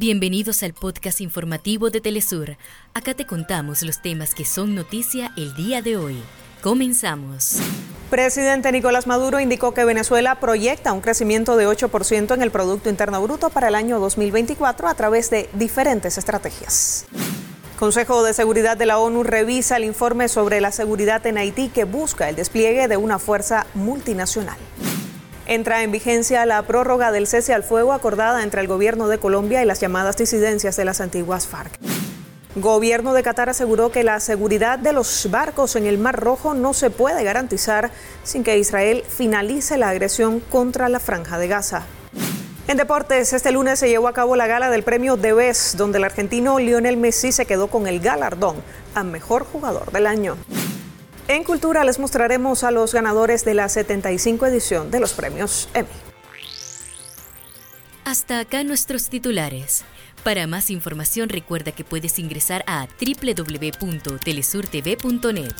Bienvenidos al podcast informativo de Telesur. Acá te contamos los temas que son noticia el día de hoy. Comenzamos. Presidente Nicolás Maduro indicó que Venezuela proyecta un crecimiento de 8% en el Producto Interno Bruto para el año 2024 a través de diferentes estrategias. Consejo de Seguridad de la ONU revisa el informe sobre la seguridad en Haití que busca el despliegue de una fuerza multinacional. Entra en vigencia la prórroga del cese al fuego acordada entre el gobierno de Colombia y las llamadas disidencias de las antiguas FARC. Gobierno de Qatar aseguró que la seguridad de los barcos en el Mar Rojo no se puede garantizar sin que Israel finalice la agresión contra la franja de Gaza. En deportes, este lunes se llevó a cabo la gala del premio Debes, donde el argentino Lionel Messi se quedó con el galardón a mejor jugador del año. En Cultura les mostraremos a los ganadores de la 75 edición de los premios Emmy. Hasta acá nuestros titulares. Para más información recuerda que puedes ingresar a www.telesurtv.net.